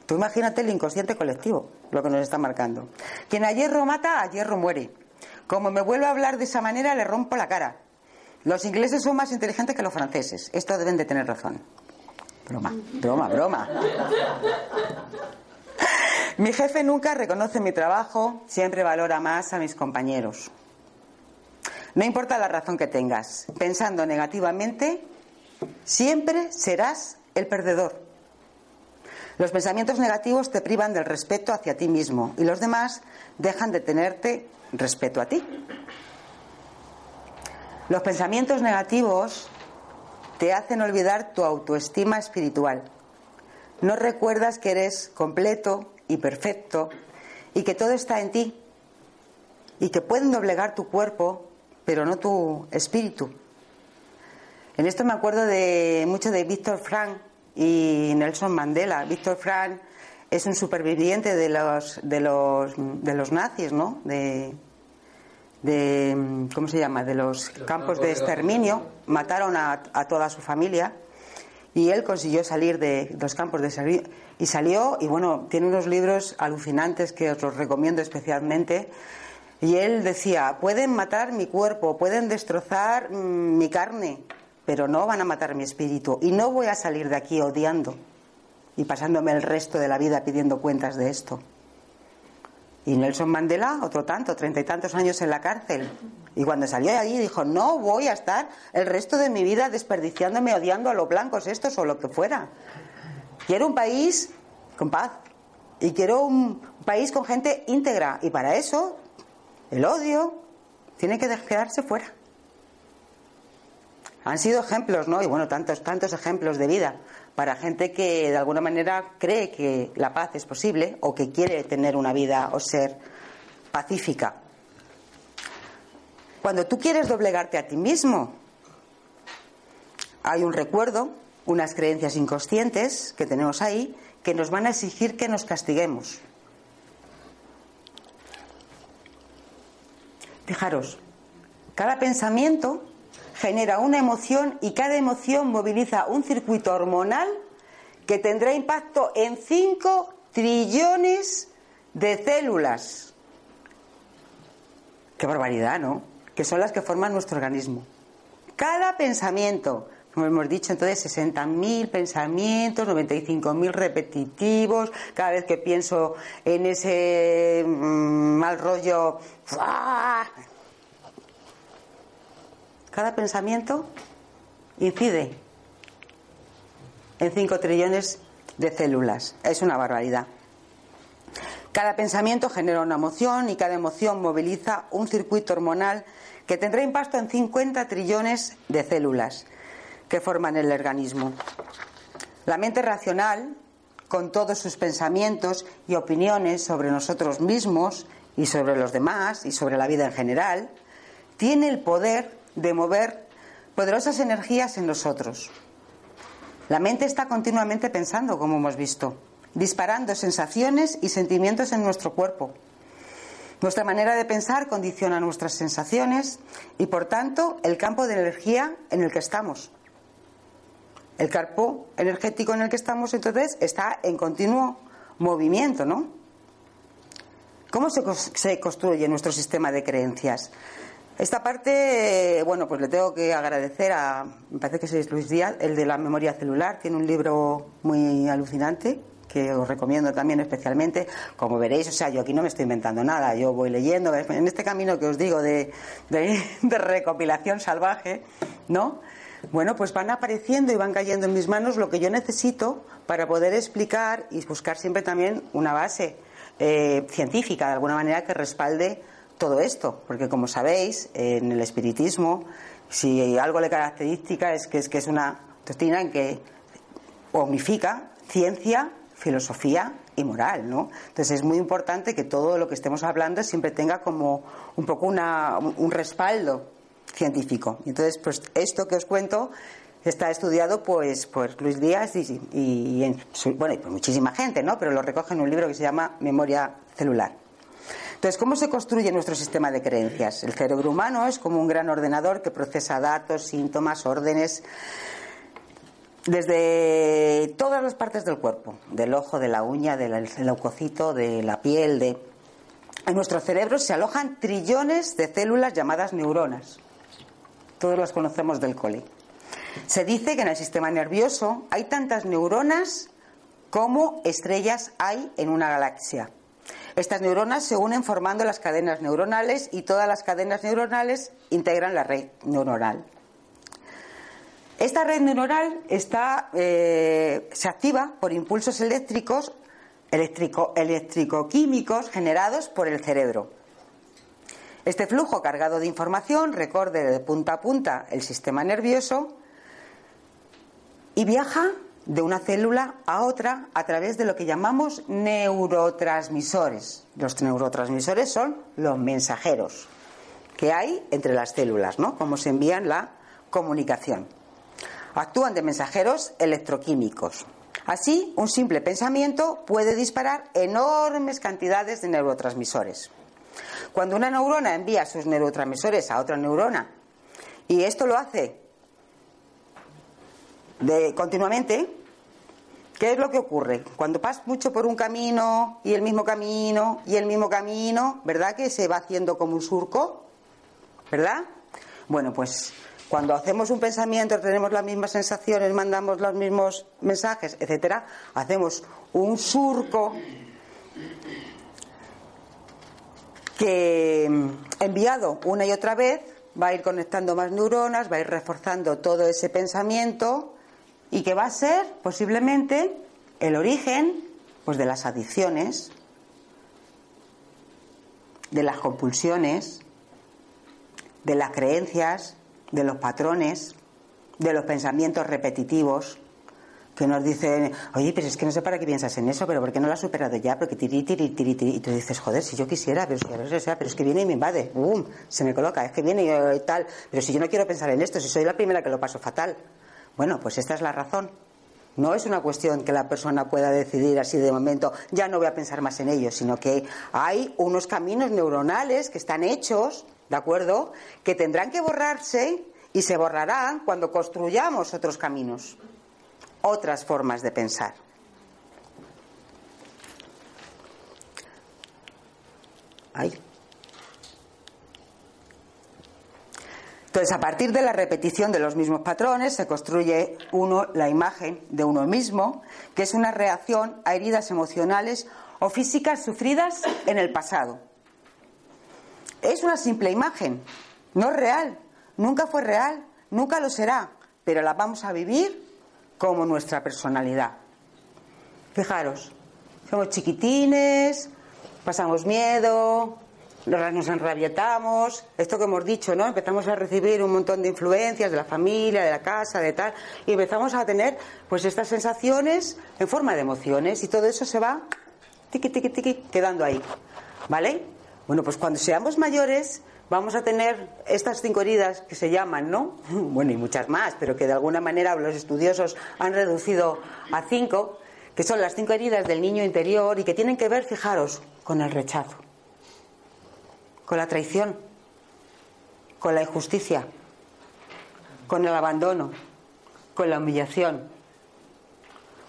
Tú imagínate el inconsciente colectivo, lo que nos está marcando. Quien a hierro mata, a hierro muere. Como me vuelvo a hablar de esa manera, le rompo la cara. Los ingleses son más inteligentes que los franceses. Esto deben de tener razón. Broma, broma, broma. Mi jefe nunca reconoce mi trabajo, siempre valora más a mis compañeros. No importa la razón que tengas, pensando negativamente, siempre serás el perdedor. Los pensamientos negativos te privan del respeto hacia ti mismo y los demás dejan de tenerte respeto a ti. Los pensamientos negativos te hacen olvidar tu autoestima espiritual. No recuerdas que eres completo y perfecto y que todo está en ti y que pueden doblegar tu cuerpo, pero no tu espíritu. En esto me acuerdo de mucho de Víctor Frank y Nelson Mandela. Víctor Frank es un superviviente de los de los de los nazis, ¿no? De, de ¿cómo se llama? de los campos de exterminio, mataron a, toda su familia y él consiguió salir de los campos de exterminio y salió y bueno, tiene unos libros alucinantes que os los recomiendo especialmente Y él decía, pueden matar mi cuerpo, pueden destrozar mm, mi carne, pero no van a matar mi espíritu. Y no voy a salir de aquí odiando y pasándome el resto de la vida pidiendo cuentas de esto. Y Nelson Mandela, otro tanto, treinta y tantos años en la cárcel. Y cuando salió de allí dijo, no voy a estar el resto de mi vida desperdiciándome odiando a los blancos estos o lo que fuera. Quiero un país con paz. Y quiero un país con gente íntegra. Y para eso, el odio tiene que quedarse fuera. Han sido ejemplos, ¿no? Y bueno, tantos, tantos ejemplos de vida para gente que de alguna manera cree que la paz es posible o que quiere tener una vida o ser pacífica. Cuando tú quieres doblegarte a ti mismo, hay un recuerdo, unas creencias inconscientes que tenemos ahí que nos van a exigir que nos castiguemos. Fijaros, cada pensamiento genera una emoción y cada emoción moviliza un circuito hormonal que tendrá impacto en 5 trillones de células. Qué barbaridad, ¿no? Que son las que forman nuestro organismo. Cada pensamiento, como hemos dicho entonces, 60.000 pensamientos, 95.000 repetitivos, cada vez que pienso en ese mm, mal rollo, cada pensamiento incide en 5 trillones de células. Es una barbaridad. Cada pensamiento genera una emoción y cada emoción moviliza un circuito hormonal que tendrá impacto en 50 trillones de células que forman el organismo. La mente racional, con todos sus pensamientos y opiniones sobre nosotros mismos y sobre los demás y sobre la vida en general, tiene el poder de mover poderosas energías en nosotros. La mente está continuamente pensando, como hemos visto, disparando sensaciones y sentimientos en nuestro cuerpo. Nuestra manera de pensar condiciona nuestras sensaciones y, por tanto, el campo de energía en el que estamos. El campo energético en el que estamos, entonces, está en continuo movimiento, ¿no? ¿Cómo se construye nuestro sistema de creencias? Esta parte, bueno, pues le tengo que agradecer a, me parece que es Luis Díaz, el de la memoria celular, tiene un libro muy alucinante que os recomiendo también especialmente. Como veréis, o sea, yo aquí no me estoy inventando nada, yo voy leyendo, en este camino que os digo de, de, de recopilación salvaje, ¿no? Bueno, pues van apareciendo y van cayendo en mis manos lo que yo necesito para poder explicar y buscar siempre también una base eh, científica, de alguna manera, que respalde todo esto, porque como sabéis, en el espiritismo, si algo le característica es que es, que es una doctrina en que unifica ciencia, filosofía y moral, ¿no? Entonces es muy importante que todo lo que estemos hablando siempre tenga como un poco una, un respaldo científico. Entonces, pues esto que os cuento está estudiado pues por Luis Díaz y, y, bueno, y por muchísima gente, ¿no? Pero lo recoge en un libro que se llama Memoria celular. Entonces, ¿cómo se construye nuestro sistema de creencias? El cerebro humano es como un gran ordenador que procesa datos, síntomas, órdenes desde todas las partes del cuerpo, del ojo, de la uña, del leucocito, de la piel, de en nuestro cerebro se alojan trillones de células llamadas neuronas. Todos las conocemos del cole. Se dice que en el sistema nervioso hay tantas neuronas como estrellas hay en una galaxia. Estas neuronas se unen formando las cadenas neuronales y todas las cadenas neuronales integran la red neuronal. Esta red neuronal eh, se activa por impulsos eléctricos, eléctrico, eléctrico-químicos generados por el cerebro. Este flujo cargado de información recorre de punta a punta el sistema nervioso y viaja de una célula a otra a través de lo que llamamos neurotransmisores. Los neurotransmisores son los mensajeros que hay entre las células, ¿no? Cómo se envían la comunicación. Actúan de mensajeros electroquímicos. Así, un simple pensamiento puede disparar enormes cantidades de neurotransmisores. Cuando una neurona envía sus neurotransmisores a otra neurona, y esto lo hace de, continuamente, ¿qué es lo que ocurre? Cuando pasas mucho por un camino y el mismo camino y el mismo camino, ¿verdad que se va haciendo como un surco? ¿Verdad? Bueno, pues cuando hacemos un pensamiento, tenemos las mismas sensaciones, mandamos los mismos mensajes, etcétera, hacemos un surco que enviado una y otra vez va a ir conectando más neuronas, va a ir reforzando todo ese pensamiento y que va a ser posiblemente el origen pues de las adicciones, de las compulsiones, de las creencias, de los patrones, de los pensamientos repetitivos que nos dicen, oye, pero es que no sé para qué piensas en eso, pero ¿por qué no lo has superado ya? Porque tiri, tiri, tiri, tiri. Y tú dices, joder, si yo quisiera, pero si veces sea, pero es que viene y me invade, ¡bum! Se me coloca, es que viene y, tal. Pero si yo no quiero pensar en esto, si soy la primera que lo paso fatal. Bueno, pues esta es la razón. No es una cuestión que la persona pueda decidir así de momento, ya no voy a pensar más en ello, sino que hay unos caminos neuronales que están hechos, ¿de acuerdo? Que tendrán que borrarse y se borrarán cuando construyamos otros caminos otras formas de pensar. Entonces, a partir de la repetición de los mismos patrones, se construye uno la imagen de uno mismo, que es una reacción a heridas emocionales o físicas sufridas en el pasado. Es una simple imagen, no es real, nunca fue real, nunca lo será, pero la vamos a vivir como nuestra personalidad. Fijaros, somos chiquitines, pasamos miedo, nos enrabietamos, esto que hemos dicho, ¿no? Empezamos a recibir un montón de influencias de la familia, de la casa, de tal, y empezamos a tener pues estas sensaciones en forma de emociones y todo eso se va tiqui tiqui tiqui quedando ahí. ¿Vale? Bueno, pues cuando seamos mayores vamos a tener estas cinco heridas que se llaman, ¿no? Bueno, y muchas más, pero que de alguna manera los estudiosos han reducido a cinco, que son las cinco heridas del niño interior y que tienen que ver, fijaros, con el rechazo, con la traición, con la injusticia, con el abandono, con la humillación.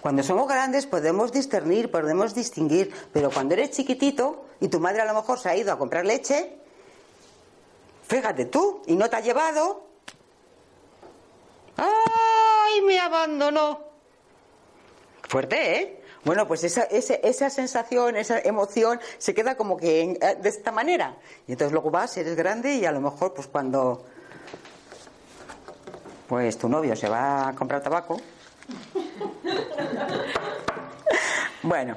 Cuando somos grandes podemos discernir, podemos distinguir, pero cuando eres chiquitito y tu madre a lo mejor se ha ido a comprar leche, Fíjate tú, y no te ha llevado. ¡Ay, me abandonó! Fuerte, ¿eh? Bueno, pues esa, esa, sensación, esa emoción se queda como que eh, de esta manera. Y entonces luego vas, eres grande y a lo mejor pues cuando pues tu novio se va a comprar tabaco. bueno,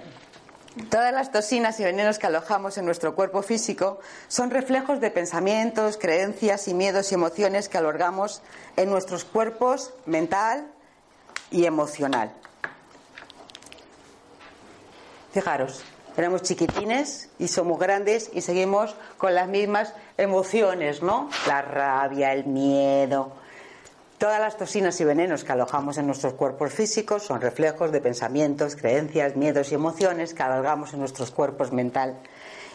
Todas las toxinas y venenos que alojamos en nuestro cuerpo físico son reflejos de pensamientos, creencias y miedos y emociones que albergamos en nuestros cuerpos mental y emocional. Fijaros, éramos chiquitines y somos grandes y seguimos con las mismas emociones, ¿no? La rabia, el miedo, Todas las toxinas y venenos que alojamos en nuestros cuerpos físicos son reflejos de pensamientos, creencias, miedos y emociones que albergamos en nuestros cuerpos mental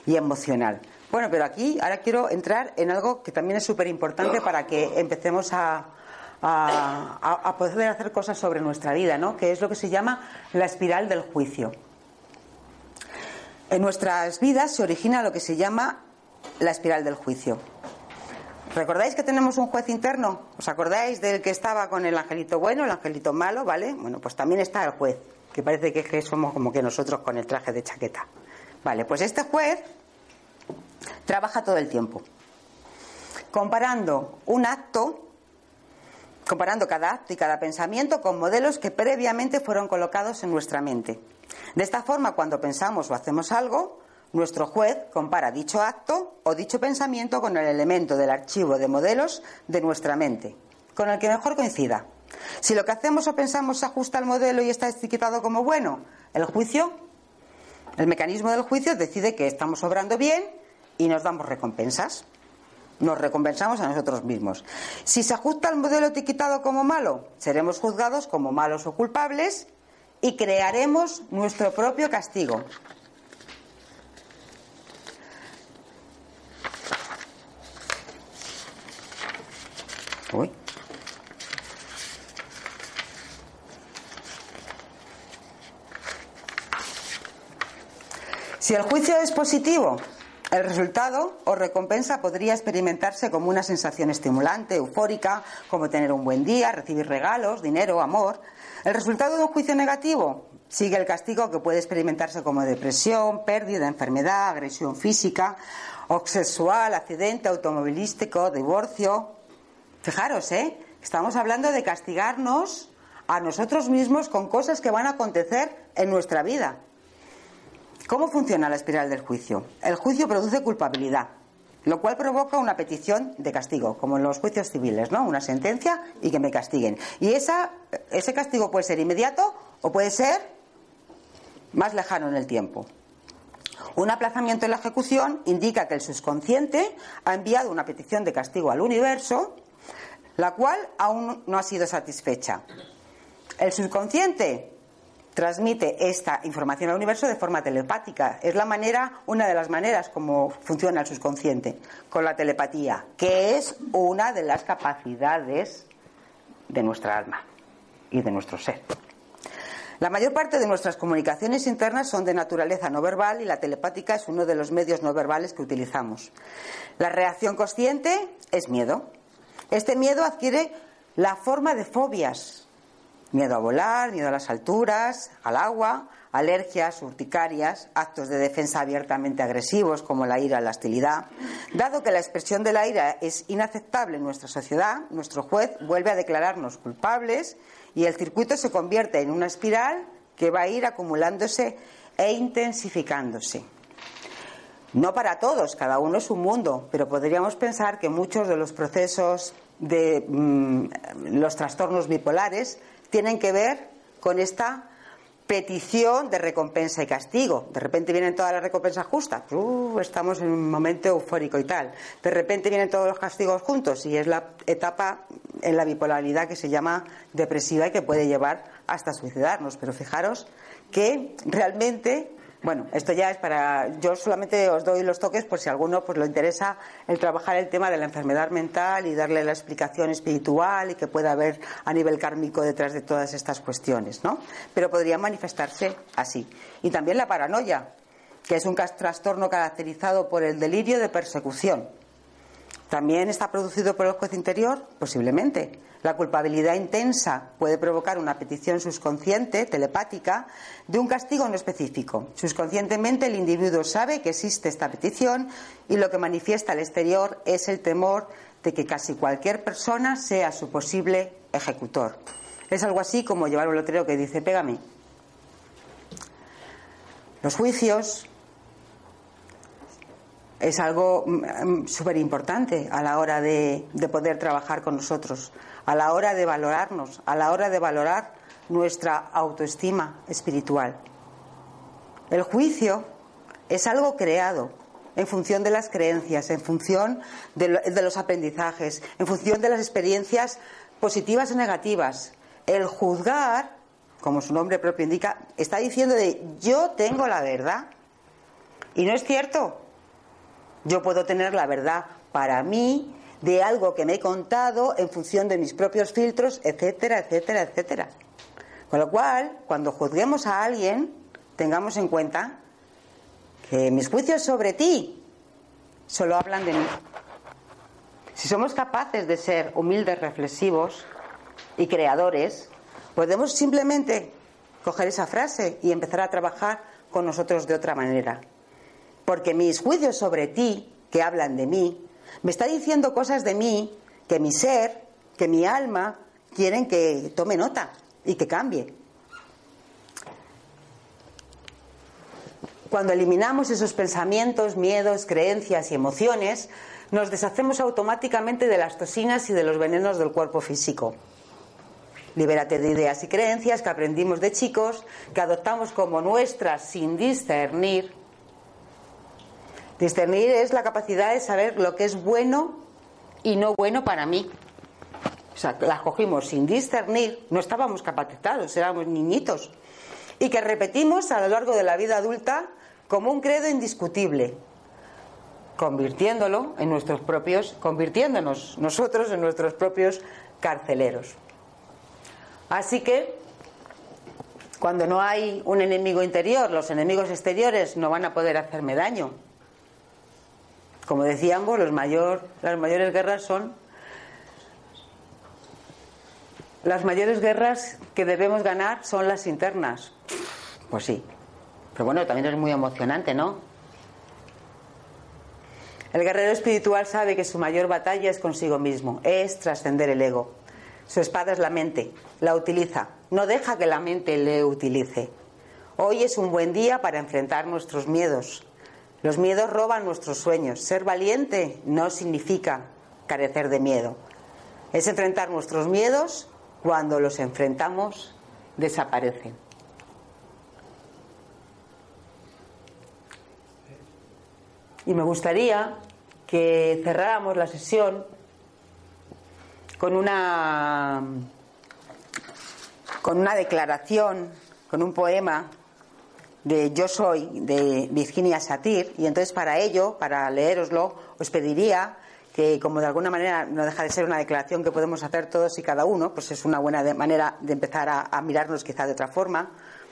y emocional. Bueno, pero aquí ahora quiero entrar en algo que también es súper importante para que empecemos a, a, poder hacer cosas sobre nuestra vida, ¿no? Que es lo que se llama la espiral del juicio. En nuestras vidas se origina lo que se llama la espiral del juicio. ¿Recordáis que tenemos un juez interno? ¿Os acordáis del que estaba con el angelito bueno, el angelito malo, ¿vale? Bueno, pues también está el juez, que parece que somos como que nosotros con el traje de chaqueta. Vale, pues este juez trabaja todo el tiempo, comparando un acto, comparando cada acto y cada pensamiento con modelos que previamente fueron colocados en nuestra mente. De esta forma, cuando pensamos o hacemos algo, nuestro juez compara dicho acto o dicho pensamiento con el elemento del archivo de modelos de nuestra mente, con el que mejor coincida. Si lo que hacemos o pensamos se ajusta al modelo y está etiquetado como bueno, el juicio, el mecanismo del juicio decide que estamos obrando bien y nos damos recompensas nos recompensamos a nosotros mismos. Si se ajusta al modelo etiquetado como malo, seremos juzgados como malos o culpables y crearemos nuestro propio castigo. Si el juicio es positivo, el resultado o recompensa podría experimentarse como una sensación estimulante, eufórica, como tener un buen día, recibir regalos, dinero, amor. El resultado de un juicio negativo sigue el castigo que puede experimentarse como depresión, pérdida, enfermedad, agresión física, sexual, accidente automovilístico, divorcio. Fijaros, ¿eh? Estamos hablando de castigarnos a nosotros mismos con cosas que van a acontecer en nuestra vida. ¿Cómo funciona la espiral del juicio? El juicio produce culpabilidad, lo cual provoca una petición de castigo, como en los juicios civiles, ¿no? Una sentencia y que me castiguen. Y esa, ese castigo puede ser inmediato o puede ser más lejano en el tiempo. Un aplazamiento en la ejecución indica que el subconsciente ha enviado una petición de castigo al universo, la cual aún no ha sido satisfecha. El subconsciente transmite esta información al universo de forma telepática. Es la manera, una de las maneras como funciona el subconsciente, con la telepatía, que es una de las capacidades de nuestra alma y de nuestro ser. La mayor parte de nuestras comunicaciones internas son de naturaleza no verbal y la telepática es uno de los medios no verbales que utilizamos. La reacción consciente es miedo. Este miedo adquiere la forma de fobias, Miedo a volar, miedo a las alturas, al agua, alergias, urticarias, actos de defensa abiertamente agresivos como la ira, la hostilidad. Dado que la expresión de la ira es inaceptable en nuestra sociedad, nuestro juez vuelve a declararnos culpables y el circuito se convierte en una espiral que va a ir acumulándose e intensificándose. No para todos, cada uno es un mundo, pero podríamos pensar que muchos de los procesos de mm, los trastornos bipolares tienen que ver con esta petición de recompensa y castigo. De repente vienen todas las recompensas justas, estamos en un momento eufórico y tal. De repente vienen todos los castigos juntos y es la etapa en la bipolaridad que se llama depresiva y que puede llevar hasta suicidarnos. Pero fijaros que realmente bueno, esto ya es para. Yo solamente os doy los toques por si a alguno pues, lo interesa el trabajar el tema de la enfermedad mental y darle la explicación espiritual y que pueda haber a nivel kármico detrás de todas estas cuestiones, ¿no? Pero podría manifestarse así. Y también la paranoia, que es un trastorno caracterizado por el delirio de persecución. ¿También está producido por el juez interior? Posiblemente. La culpabilidad intensa puede provocar una petición subconsciente, telepática, de un castigo no específico. Subconscientemente el individuo sabe que existe esta petición y lo que manifiesta al exterior es el temor de que casi cualquier persona sea su posible ejecutor. Es algo así como llevar un lotrero que dice, pégame. Los juicios es algo mm, súper importante a la hora de, de poder trabajar con nosotros a la hora de valorarnos, a la hora de valorar nuestra autoestima espiritual. El juicio es algo creado en función de las creencias, en función de, los aprendizajes, en función de las experiencias positivas o negativas. El juzgar, como su nombre propio indica, está diciendo de yo tengo la verdad. Y no es cierto. Yo puedo tener la verdad para mí de algo que me he contado en función de mis propios filtros, etcétera, etcétera, etcétera. Con lo cual, cuando juzguemos a alguien, tengamos en cuenta que mis juicios sobre ti solo hablan de mí. Si somos capaces de ser humildes, reflexivos y creadores, podemos simplemente coger esa frase y empezar a trabajar con nosotros de otra manera. Porque mis juicios sobre ti, que hablan de mí, me está diciendo cosas de mí que mi ser, que mi alma quieren que tome nota y que cambie. Cuando eliminamos esos pensamientos, miedos, creencias y emociones, nos deshacemos automáticamente de las toxinas y de los venenos del cuerpo físico. Libérate de ideas y creencias que aprendimos de chicos, que adoptamos como nuestras sin discernir Discernir es la capacidad de saber lo que es bueno y no bueno para mí. O sea, las cogimos sin discernir, no estábamos capacitados, éramos niñitos. Y que repetimos a lo largo de la vida adulta como un credo indiscutible, convirtiéndolo en nuestros propios, convirtiéndonos nosotros en nuestros propios carceleros. Así que Cuando no hay un enemigo interior, los enemigos exteriores no van a poder hacerme daño. Como decíamos, los las mayores guerras son las mayores guerras que debemos ganar son las internas. Pues sí. Pero bueno, también es muy emocionante, ¿no? El guerrero espiritual sabe que su mayor batalla es consigo mismo, es trascender el ego. Su espada es la mente, la utiliza, no deja que la mente le utilice. Hoy es un buen día para enfrentar nuestros miedos. Los miedos roban nuestros sueños. Ser valiente no significa carecer de miedo. Es enfrentar nuestros miedos cuando los enfrentamos, desaparecen. Y me gustaría que cerráramos la sesión con una con una declaración, con un poema de Yo soy de Virginia Satir y entonces para ello, para leeroslo, os pediría que como de alguna manera no deja de ser una declaración que podemos hacer todos y cada uno, pues es una buena manera de empezar a, a mirarnos quizá de otra forma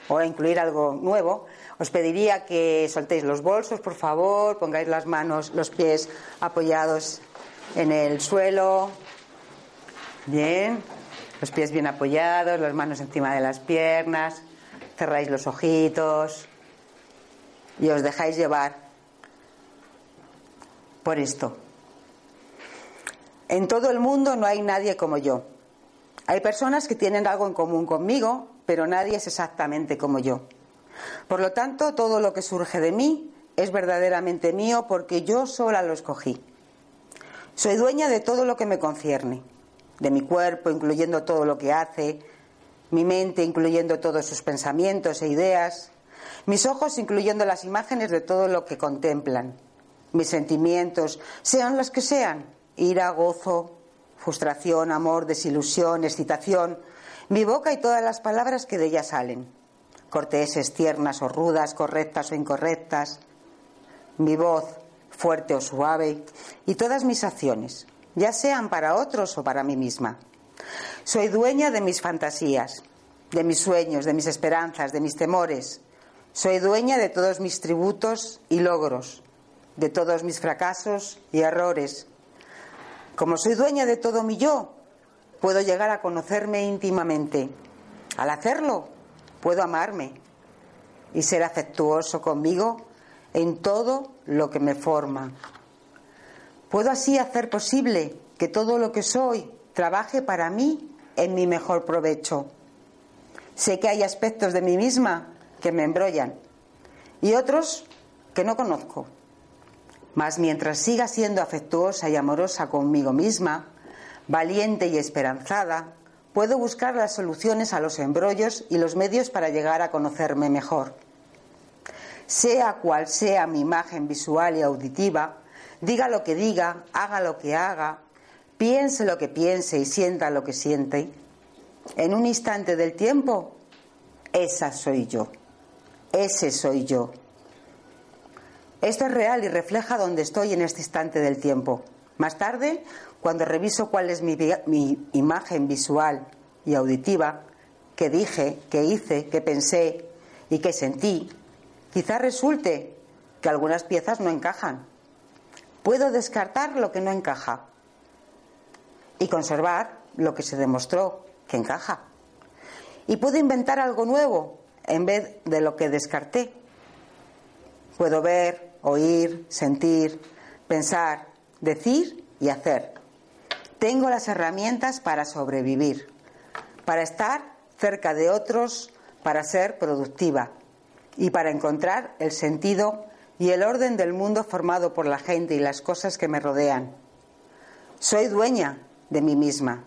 o a incluir algo nuevo, os pediría que soltéis los bolsos, por favor, pongáis las manos, los pies apoyados en el suelo. Bien, los pies bien apoyados, las manos encima de las piernas, cerráis los ojitos y os dejáis llevar por esto. En todo el mundo no hay nadie como yo. Hay personas que tienen algo en común conmigo, pero nadie es exactamente como yo. Por lo tanto, todo lo que surge de mí es verdaderamente mío porque yo sola lo escogí. Soy dueña de todo lo que me concierne, de mi cuerpo, incluyendo todo lo que hace, mi mente, incluyendo todos sus pensamientos e ideas, mis ojos, incluyendo las imágenes de todo lo que contemplan, mis sentimientos, sean los que sean, ira, gozo, frustración, amor, desilusión, excitación, mi boca y todas las palabras que de ella salen, corteses, tiernas o rudas, correctas o incorrectas, mi voz fuerte o suave y todas mis acciones, ya sean para otros o para mí misma. Soy dueña de mis fantasías, de mis sueños, de mis esperanzas, de mis temores. Soy dueña de todos mis tributos y logros, de todos mis fracasos y errores. Como soy dueña de todo mi yo, puedo llegar a conocerme íntimamente. Al hacerlo, puedo amarme y ser afectuoso conmigo en todo lo que me forma. Puedo así hacer posible que todo lo que soy trabaje para mí en mi mejor provecho. Sé que hay aspectos de mí misma que me embrollan y otros que no conozco. Mas mientras siga siendo afectuosa y amorosa conmigo misma, valiente y esperanzada, puedo buscar las soluciones a los embrollos y los medios para llegar a conocerme mejor. Sea cual sea mi imagen visual y auditiva, diga lo que diga, haga lo que haga, piense lo que piense y sienta lo que siente, en un instante del tiempo, esa soy yo, ese soy yo. Esto es real y refleja dónde estoy en este instante del tiempo. Más tarde cuando reviso cuál es mi, imagen visual y auditiva, que dije, que hice, que pensé y que sentí, quizás resulte que algunas piezas no encajan. Puedo descartar lo que no encaja y conservar lo que se demostró que encaja. Y puedo inventar algo nuevo en vez de lo que descarté. Puedo ver, oír, sentir, pensar, decir y hacer. Tengo las herramientas para sobrevivir, para estar cerca de otros, para ser productiva y para encontrar el sentido y el orden del mundo formado por la gente y las cosas que me rodean. Soy dueña de mí misma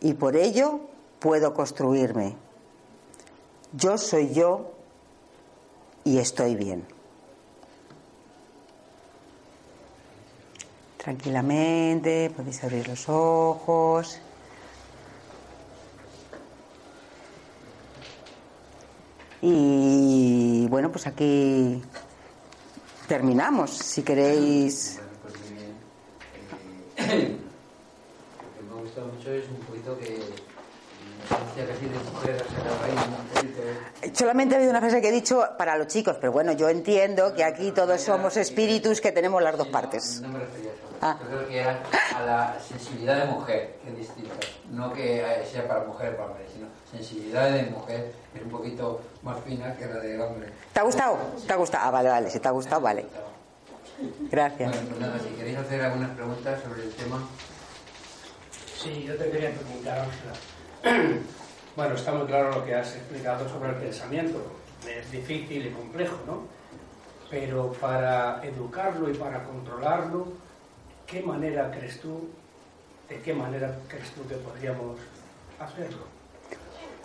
y por ello puedo construirme. Yo soy yo y estoy bien. Tranquilamente, podéis abrir los ojos. Y bueno, pues aquí terminamos. Si queréis. Pues eh, lo que me ha gustado mucho es un poquito que Solamente ha habido una frase que he dicho para los chicos, pero bueno, yo entiendo que aquí todos somos espíritus que tenemos las dos partes. No, me refería a eso. Ah. Yo creo que era a la sensibilidad de mujer, que es distinta. No que sea para mujer o para hombre, sino sensibilidad de mujer, que es un poquito más fina que la de hombre. ¿Te ha gustado? ¿Te ha gustado? Ah, vale, vale, si te ha gustado, vale. Gracias. Bueno, pues nada, si queréis hacer algunas preguntas sobre el tema. Sí, yo te quería preguntar, Ángela. Bueno, está muy claro lo que has explicado sobre el pensamiento. Es difícil y complejo, ¿no? Pero para educarlo y para controlarlo, ¿qué manera crees tú, de qué manera crees tú que podríamos hacerlo?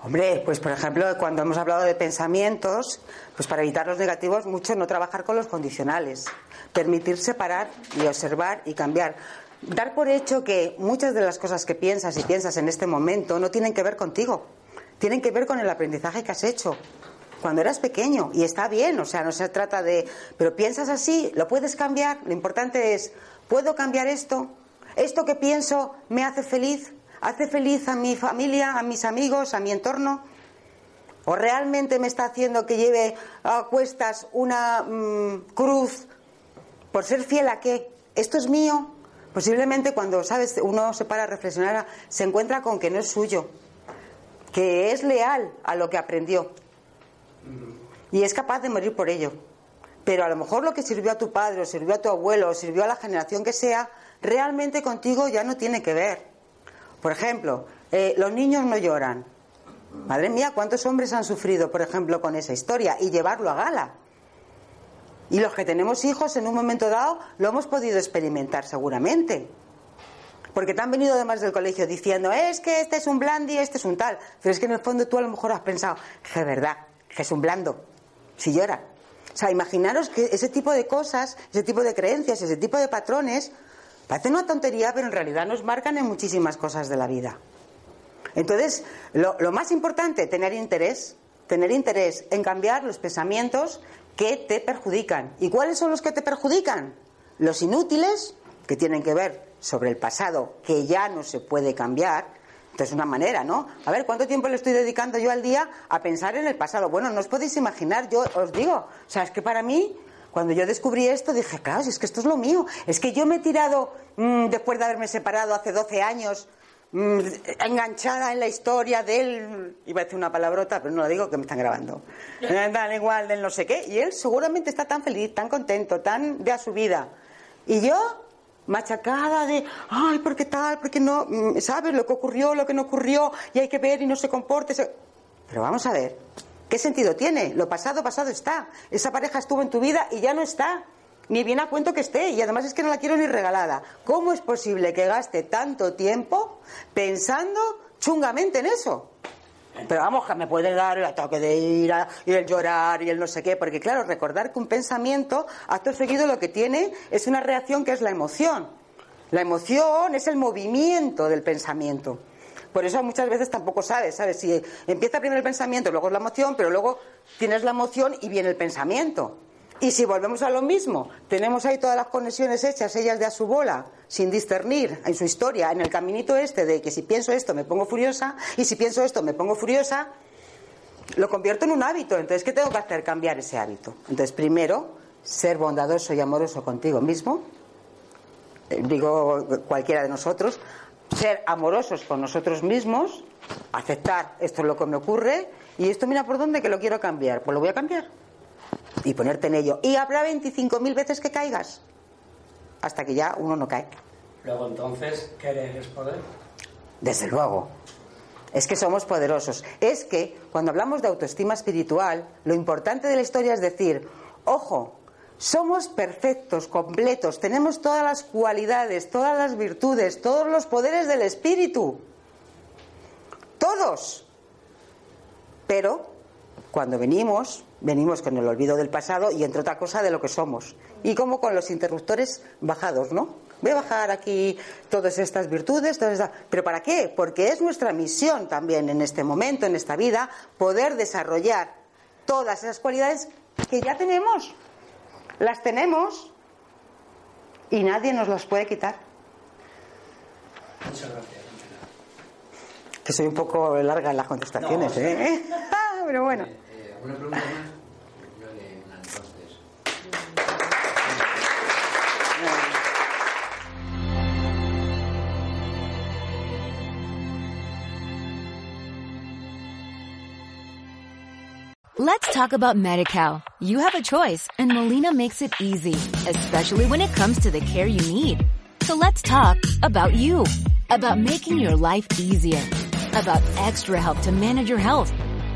Hombre, pues por ejemplo, cuando hemos hablado de pensamientos, pues para evitar los negativos, mucho no trabajar con los condicionales, permitir separar y observar y cambiar. Dar por hecho que muchas de las cosas que piensas y piensas en este momento no tienen que ver contigo, tienen que ver con el aprendizaje que has hecho cuando eras pequeño y está bien, o sea, no se trata de, pero piensas así, lo puedes cambiar, lo importante es, ¿puedo cambiar esto? ¿Esto que pienso me hace feliz? ¿Hace feliz a mi familia, a mis amigos, a mi entorno? ¿O realmente me está haciendo que lleve a cuestas una mm, cruz por ser fiel a qué? ¿Esto es mío? Posiblemente cuando, ¿sabes? Uno se para a reflexionar, se encuentra con que no es suyo, que es leal a lo que aprendió y es capaz de morir por ello. Pero a lo mejor lo que sirvió a tu padre, o sirvió a tu abuelo, o sirvió a la generación que sea, realmente contigo ya no tiene que ver. Por ejemplo, eh, los niños no lloran. Madre mía, ¿cuántos hombres han sufrido, por ejemplo, con esa historia? Y llevarlo a gala. Y los que tenemos hijos en un momento dado lo hemos podido experimentar seguramente. Porque te han venido además del colegio diciendo, es que este es un blandi, este es un tal. Pero es que en el fondo tú a lo mejor has pensado, que es verdad, que es un blando, si llora. O sea, imaginaros que ese tipo de cosas, ese tipo de creencias, ese tipo de patrones, parecen una tontería, pero en realidad nos marcan en muchísimas cosas de la vida. Entonces, lo, lo más importante, tener interés, tener interés en cambiar los pensamientos que te perjudican. ¿Y cuáles son los que te perjudican? Los inútiles, que tienen que ver sobre el pasado, que ya no se puede cambiar. Entonces, una manera, ¿no? A ver, ¿cuánto tiempo le estoy dedicando yo al día a pensar en el pasado? Bueno, no os podéis imaginar, yo os digo, o sea, es que para mí, cuando yo descubrí esto, dije, claro, es que esto es lo mío. Es que yo me he tirado, mm, después de haberme separado hace 12 años, enganchada en la historia de él, iba a decir una palabrota, pero no lo digo que me están grabando, tal igual del no sé qué, y él seguramente está tan feliz, tan contento, tan de a su vida. Y yo, machacada de, ay, ¿por qué tal? ¿Por qué no? Mm, ¿Sabes lo que ocurrió, lo que no ocurrió? Y hay que ver y no se comporte. Pero vamos a ver, ¿qué sentido tiene? Lo pasado, pasado está. Esa pareja estuvo en tu vida y ya no está. Ni bien a cuento que esté. Y además es que no la quiero ni regalada. ¿Cómo es posible que gaste tanto tiempo pensando chungamente en eso? Pero vamos, que me puede dar el ataque de ira y el llorar y el no sé qué, porque claro, recordar que un pensamiento, acto seguido, lo que tiene es una reacción que es la emoción. La emoción es el movimiento del pensamiento. Por eso muchas veces tampoco sabes, ¿sabes? Si empieza primero el pensamiento, luego es la emoción, pero luego tienes la emoción y viene el pensamiento. Y si volvemos a lo mismo, tenemos ahí todas las conexiones hechas, ellas de a su bola, sin discernir en su historia, en el caminito este de que si pienso esto me pongo furiosa y si pienso esto me pongo furiosa, lo convierto en un hábito. Entonces, ¿qué tengo que hacer? Cambiar ese hábito. Entonces, primero, ser bondadoso y amoroso contigo mismo, eh, digo cualquiera de nosotros, ser amorosos con nosotros mismos, aceptar esto es lo que me ocurre y esto mira por dónde que lo quiero cambiar, pues lo voy a cambiar y ponerte en ello. Y habrá 25.000 veces que caigas, hasta que ya uno no cae. Luego entonces, ¿qué es poder? Desde luego. Es que somos poderosos. Es que cuando hablamos de autoestima espiritual, lo importante de la historia es decir, ojo, somos perfectos, completos, tenemos todas las cualidades, todas las virtudes, todos los poderes del espíritu. Todos. Pero cuando venimos venimos con el olvido del pasado y entre otra cosa de lo que somos. Y como con los interruptores bajados, ¿no? Voy a bajar aquí todas estas virtudes, todas pero ¿para qué? Porque es nuestra misión también en este momento, en esta vida, poder desarrollar todas esas cualidades que ya tenemos. Las tenemos y nadie nos las puede quitar. Muchas gracias. que soy un poco larga en las contestaciones, ¿eh? Pero bueno. ¿Alguna pregunta más? Yo entonces. Let's talk about MediCal. You have a choice and Molina makes it easy, especially when it comes to the care you need. So let's talk about you, about making your life easier, about extra help to manage your health.